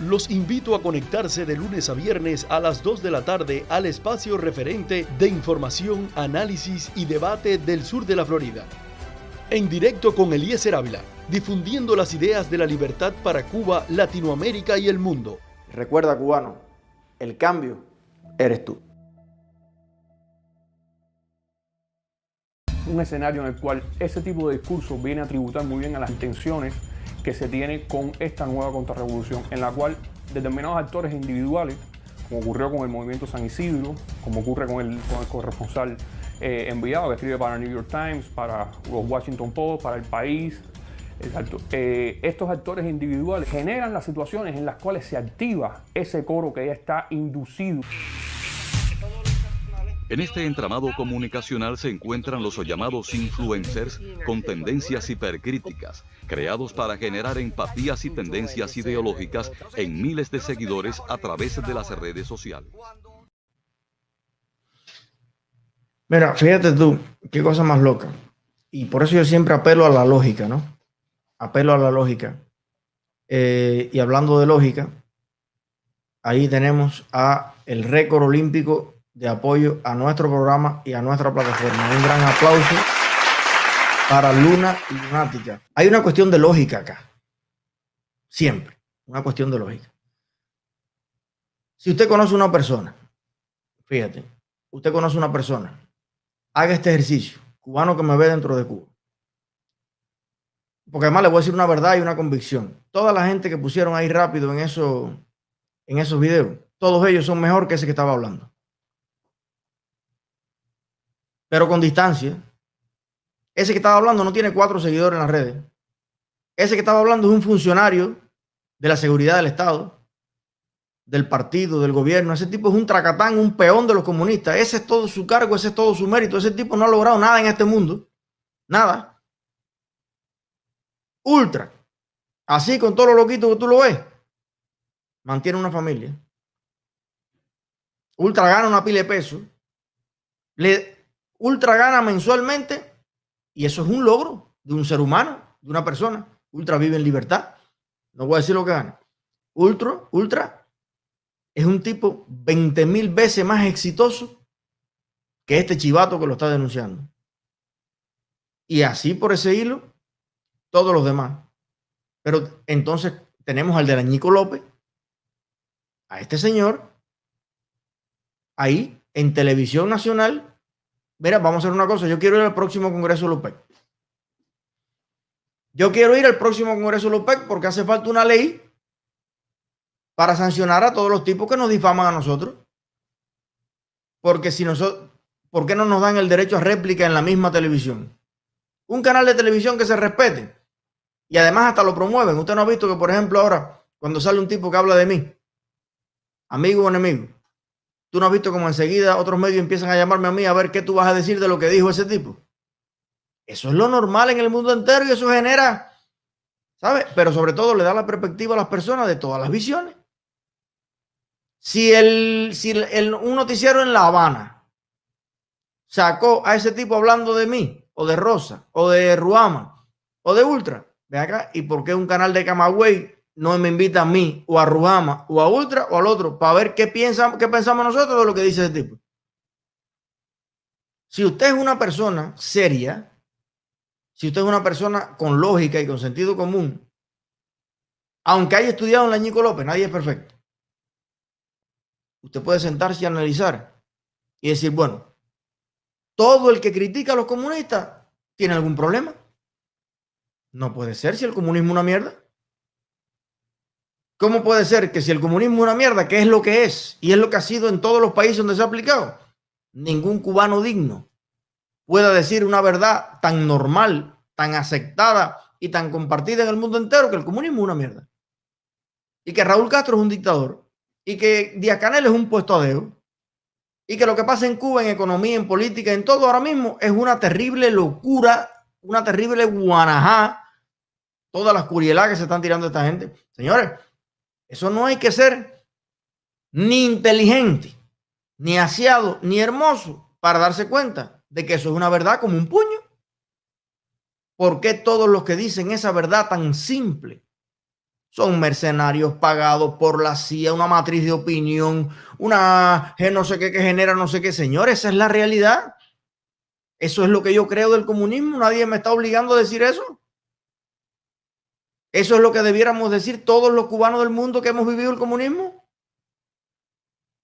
Los invito a conectarse de lunes a viernes a las 2 de la tarde al espacio referente de información, análisis y debate del sur de la Florida. En directo con Eliezer Ávila, difundiendo las ideas de la libertad para Cuba, Latinoamérica y el mundo. Recuerda, cubano, el cambio eres tú. Un escenario en el cual ese tipo de discurso viene a tributar muy bien a las intenciones que se tiene con esta nueva contrarrevolución, en la cual determinados actores individuales, como ocurrió con el movimiento San Isidro, como ocurre con el, corresponsal eh, enviado que escribe para New York Times, para los Washington Post, para El País, Exacto. Eh, estos actores individuales generan las situaciones en las cuales se activa ese coro que ya está inducido. En este entramado comunicacional se encuentran los llamados influencers con tendencias hipercríticas, creados para generar empatías y tendencias ideológicas en miles de seguidores a través de las redes sociales. Mira, fíjate tú, qué cosa más loca. Y por eso yo siempre apelo a la lógica, ¿no? Apelo a la lógica. Eh, y hablando de lógica, ahí tenemos a el récord olímpico de apoyo a nuestro programa y a nuestra plataforma. Un gran aplauso para Luna y Lunática. Hay una cuestión de lógica acá. Siempre. Una cuestión de lógica. Si usted conoce una persona, fíjate, usted conoce una persona, haga este ejercicio, cubano que me ve dentro de Cuba. Porque además le voy a decir una verdad y una convicción. Toda la gente que pusieron ahí rápido en, eso, en esos videos, todos ellos son mejor que ese que estaba hablando pero con distancia. Ese que estaba hablando no tiene cuatro seguidores en las redes. Ese que estaba hablando es un funcionario de la seguridad del Estado, del partido, del gobierno. Ese tipo es un tracatán, un peón de los comunistas. Ese es todo su cargo, ese es todo su mérito. Ese tipo no ha logrado nada en este mundo. Nada. Ultra. Así con todo lo loquito que tú lo ves. Mantiene una familia. Ultra gana una pila de peso. Le Ultra gana mensualmente y eso es un logro de un ser humano, de una persona. Ultra vive en libertad. No voy a decir lo que gana. Ultra, Ultra es un tipo 20 mil veces más exitoso que este chivato que lo está denunciando. Y así por ese hilo, todos los demás. Pero entonces tenemos al de Añico López, a este señor, ahí en televisión nacional, mira, vamos a hacer una cosa, yo quiero ir al próximo Congreso López. Yo quiero ir al próximo Congreso López porque hace falta una ley para sancionar a todos los tipos que nos difaman a nosotros. Porque si nosotros, ¿por qué no nos dan el derecho a réplica en la misma televisión? Un canal de televisión que se respete. Y además hasta lo promueven. Usted no ha visto que, por ejemplo, ahora, cuando sale un tipo que habla de mí, amigo o enemigo, Tú no has visto como enseguida otros medios empiezan a llamarme a mí a ver qué tú vas a decir de lo que dijo ese tipo. Eso es lo normal en el mundo entero y eso genera, ¿sabes? Pero sobre todo le da la perspectiva a las personas de todas las visiones. Si, el, si el, un noticiero en La Habana sacó a ese tipo hablando de mí, o de Rosa, o de Ruama, o de Ultra, ve acá, ¿y por qué un canal de Camagüey no me invita a mí o a Rujama o a Ultra o al otro para ver qué, piensa, qué pensamos nosotros de lo que dice ese tipo. Si usted es una persona seria, si usted es una persona con lógica y con sentido común, aunque haya estudiado en la Ñico López, nadie es perfecto. Usted puede sentarse y analizar y decir, bueno, todo el que critica a los comunistas tiene algún problema. No puede ser si el comunismo es una mierda. ¿Cómo puede ser que si el comunismo es una mierda, que es lo que es y es lo que ha sido en todos los países donde se ha aplicado, ningún cubano digno pueda decir una verdad tan normal, tan aceptada y tan compartida en el mundo entero que el comunismo es una mierda? Y que Raúl Castro es un dictador y que Díaz Canel es un dedo y que lo que pasa en Cuba en economía, en política, en todo ahora mismo es una terrible locura, una terrible guanajá, todas las curielas que se están tirando esta gente. Señores, eso no hay que ser ni inteligente, ni aseado, ni hermoso para darse cuenta de que eso es una verdad como un puño. ¿Por qué todos los que dicen esa verdad tan simple son mercenarios pagados por la CIA, una matriz de opinión, una no sé qué que genera no sé qué. Señores, esa es la realidad. Eso es lo que yo creo del comunismo. Nadie me está obligando a decir eso. Eso es lo que debiéramos decir todos los cubanos del mundo que hemos vivido el comunismo.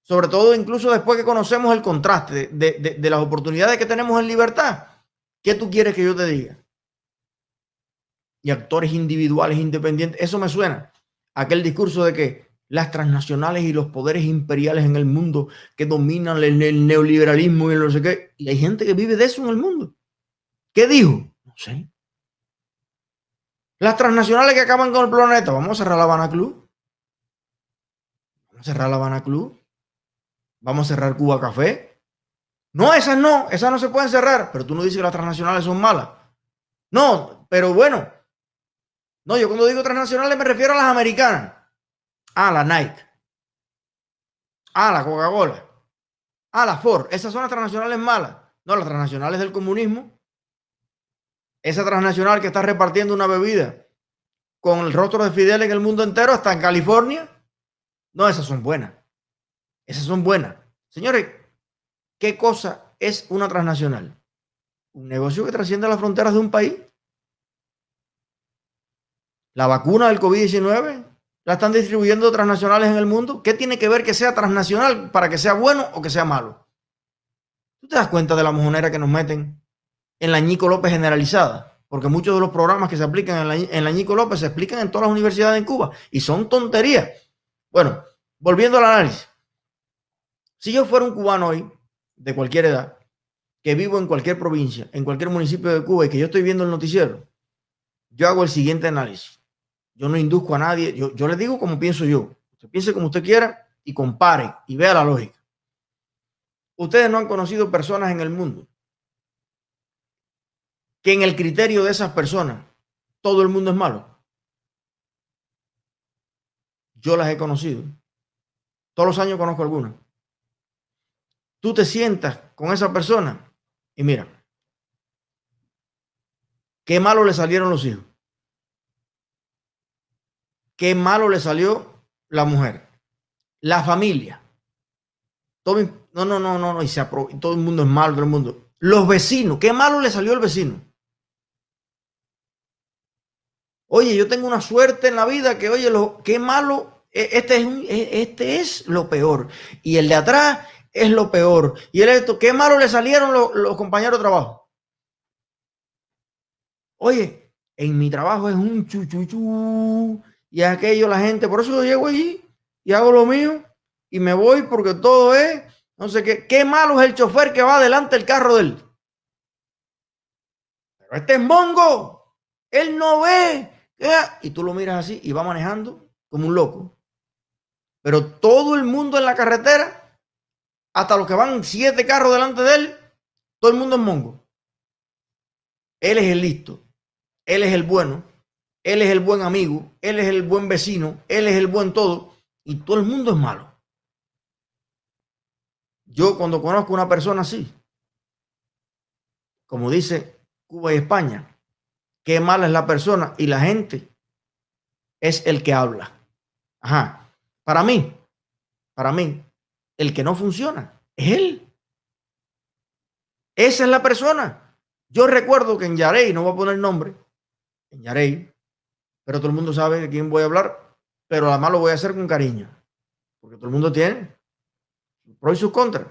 Sobre todo incluso después que conocemos el contraste de, de las oportunidades que tenemos en libertad. ¿Qué tú quieres que yo te diga? y actores individuales independientes. Eso me suena. Aquel discurso de que las transnacionales y los poderes imperiales en el mundo que dominan el, neoliberalismo y no sé qué. Y hay gente que vive de eso en el mundo. ¿Qué dijo? No sé. Las transnacionales que acaban con el planeta. Vamos a cerrar la Habana Club. Vamos a cerrar la Habana Club. Vamos a cerrar Cuba Café. No, esas no. Esas no se pueden cerrar. Pero tú no dices que las transnacionales son malas. No, pero bueno, no, yo cuando digo transnacionales me refiero a las americanas. A la Nike. A la Coca-Cola. A la Ford. Esas son las transnacionales malas. No, las transnacionales del comunismo. Esa transnacional que está repartiendo una bebida con el rostro de Fidel en el mundo entero, hasta en California. No, esas son buenas. Esas son buenas. Señores, ¿qué cosa es una transnacional? Un negocio que trasciende las fronteras de un país. La vacuna del COVID-19 la están distribuyendo transnacionales en el mundo. ¿Qué tiene que ver que sea transnacional para que sea bueno o que sea malo? ¿Tú te das cuenta de la mojonera que nos meten en la Ñico López generalizada? Porque muchos de los programas que se aplican en la, en Ñico López se aplican en todas las universidades en Cuba y son tonterías. Bueno, volviendo al análisis. Si yo fuera un cubano hoy, de cualquier edad, que vivo en cualquier provincia, en cualquier municipio de Cuba y que yo estoy viendo el noticiero, yo hago el siguiente análisis. Yo no induzco a nadie. Yo, yo le digo como pienso yo. Usted piense como usted quiera y compare y vea la lógica. Ustedes no han conocido personas en el mundo que en el criterio de esas personas todo el mundo es malo. Yo las he conocido. Todos los años conozco algunas. Tú te sientas con esa persona y mira, qué malo le salieron los hijos qué malo le salió la mujer, la familia. No, no, no, no, no, y se todo el mundo es malo, todo el mundo. Los vecinos, qué malo le salió el vecino. Oye, yo tengo una suerte en la vida que, oye, lo, qué malo, e, este es, e, este es lo peor. Y el de atrás es lo peor. Y el esto, qué malo le salieron los, los compañeros de trabajo. Oye, en mi trabajo es un chuchuchu y aquello la gente, por eso yo llego allí y hago lo mío y me voy porque todo es, no sé qué, qué malo es el chofer que va adelante el carro de él. Pero este es mongo, él no ve, y tú lo miras así y va manejando como un loco. Pero todo el mundo en la carretera, hasta los que van siete carros delante de él, todo el mundo es mongo. Él es el listo, él es el bueno, él es el buen amigo, él es el buen vecino, él es el buen todo, y todo el mundo es malo. Yo cuando conozco a una persona así, como dice Cuba y España, qué mala es la persona y la gente es el que habla. Ajá. Para mí, para mí, el que no funciona es él. Esa es la persona. Yo recuerdo que en Yarey, no voy a poner nombre, en Yarey, pero todo el mundo sabe de quién voy a hablar, pero además lo voy a hacer con cariño, porque todo el mundo tiene sus pros y sus contras.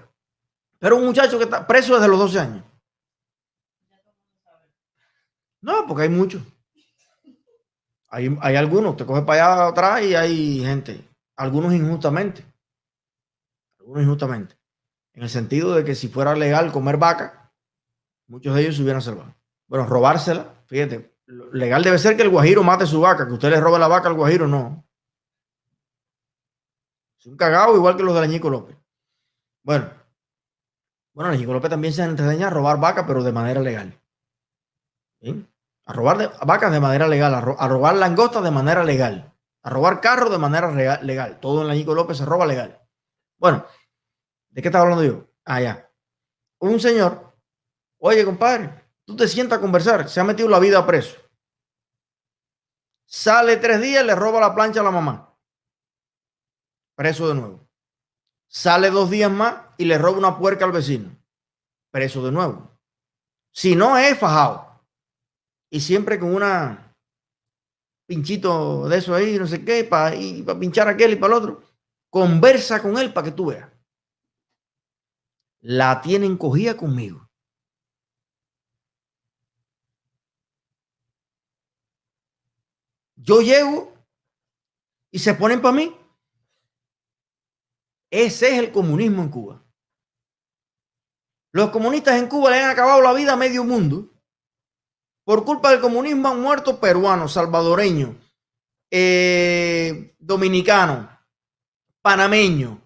Pero un muchacho que está preso desde los 12 años. No, porque hay muchos. Hay, hay algunos, te coge para allá atrás y hay gente, algunos injustamente. Algunos injustamente. En el sentido de que si fuera legal comer vaca, muchos de ellos se hubieran salvado. Bueno, robársela, fíjate, legal debe ser que el guajiro mate su vaca, que usted le robe la vaca al guajiro, no. Es un cagado igual que los de Leñico López. Bueno, bueno, Leñico López también se enseña a robar vacas, pero de manera legal. A robar vacas de manera legal, a, robar langostas de manera legal, a robar carros de manera legal. Todo en Leñico López se roba legal. Bueno, ¿de qué estaba hablando yo? Ah. Un señor, oye, compadre, tú te sientas a conversar, se ha metido la vida a preso. Sale tres días, le roba la plancha a la mamá. Preso de nuevo. Sale dos días más y le roba una puerca al vecino. Preso de nuevo. Si no es fajado. Y siempre con una pinchito de eso ahí, no sé qué, para pinchar a aquel y para el otro. Conversa con él para que tú veas. La tienen cogida conmigo. Yo llego y se ponen para mí. Ese es el comunismo en Cuba. Los comunistas en Cuba le han acabado la vida a medio mundo. Por culpa del comunismo han muerto peruanos, salvadoreños, eh, dominicanos, panameños,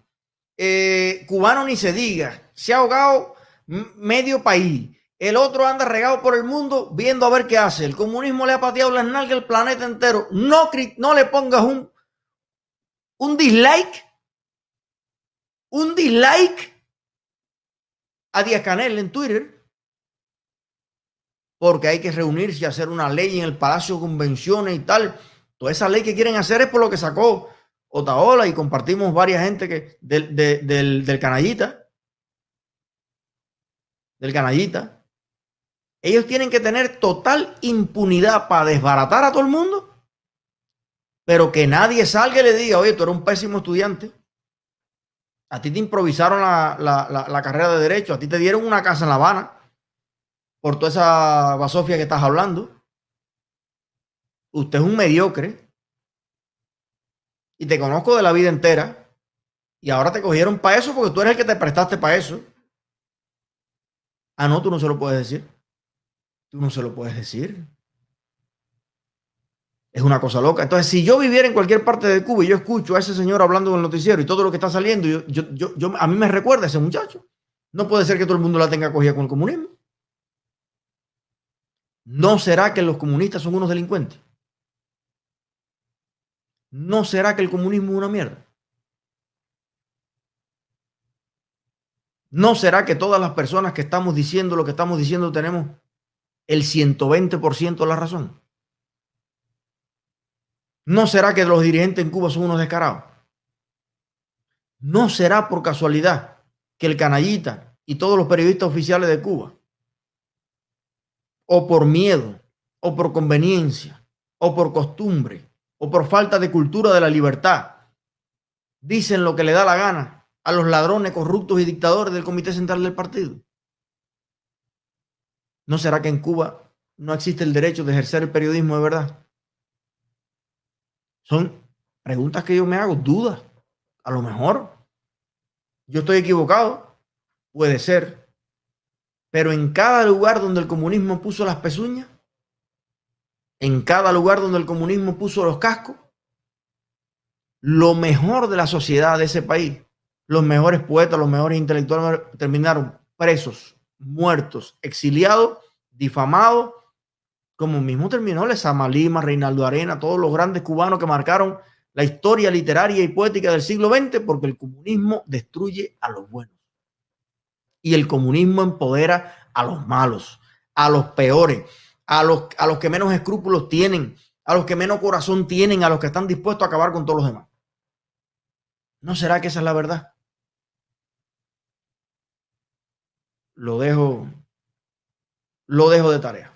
eh, cubanos ni se diga. Se ha ahogado medio país. El otro anda regado por el mundo viendo a ver qué hace. El comunismo le ha pateado las nalgas al planeta entero. No, no le pongas un, un dislike. Un dislike a Díaz Canel en Twitter. Porque hay que reunirse y hacer una ley en el Palacio de Convenciones y tal. Toda esa ley que quieren hacer es por lo que sacó Otaola y compartimos varias gente que, del, del, del canallita. Del canallita. Ellos tienen que tener total impunidad para desbaratar a todo el mundo, pero que nadie salga y le diga, oye, tú eres un pésimo estudiante. A ti te improvisaron la, carrera de derecho, a ti te dieron una casa en La Habana por toda esa basofia que estás hablando. Usted es un mediocre y te conozco de la vida entera y ahora te cogieron para eso porque tú eres el que te prestaste para eso. Ah, no, tú no se lo puedes decir. Tú no se lo puedes decir. Es una cosa loca. Entonces, si yo viviera en cualquier parte de Cuba y yo escucho a ese señor hablando en el noticiero y todo lo que está saliendo, yo, yo, yo, a mí me recuerda a ese muchacho. No puede ser que todo el mundo la tenga cogida con el comunismo. ¿No será que los comunistas son unos delincuentes? ¿No será que el comunismo es una mierda? ¿No será que todas las personas que estamos diciendo lo que estamos diciendo tenemos el 120% de la razón? ¿No será que los dirigentes en Cuba son unos descarados? ¿No será por casualidad que el canallita y todos los periodistas oficiales de Cuba, o por miedo, o por conveniencia, o por costumbre, o por falta de cultura de la libertad, dicen lo que le da la gana a los ladrones corruptos y dictadores del Comité Central del Partido? ¿No será que en Cuba no existe el derecho de ejercer el periodismo de verdad? Son preguntas que yo me hago, dudas. A lo mejor yo estoy equivocado, puede ser. Pero en cada lugar donde el comunismo puso las pezuñas, en cada lugar donde el comunismo puso los cascos, lo mejor de la sociedad de ese país, los mejores poetas, los mejores intelectuales terminaron presos muertos, exiliados, difamados, como mismo terminó Lezama Lima, Reinaldo Arena, todos los grandes cubanos que marcaron la historia literaria y poética del siglo XX, porque el comunismo destruye a los buenos. Y el comunismo empodera a los malos, a los peores, a los, a los que menos escrúpulos tienen, a los que menos corazón tienen, a los que están dispuestos a acabar con todos los demás. ¿No será que esa es la verdad? lo dejo, lo dejo de tarea.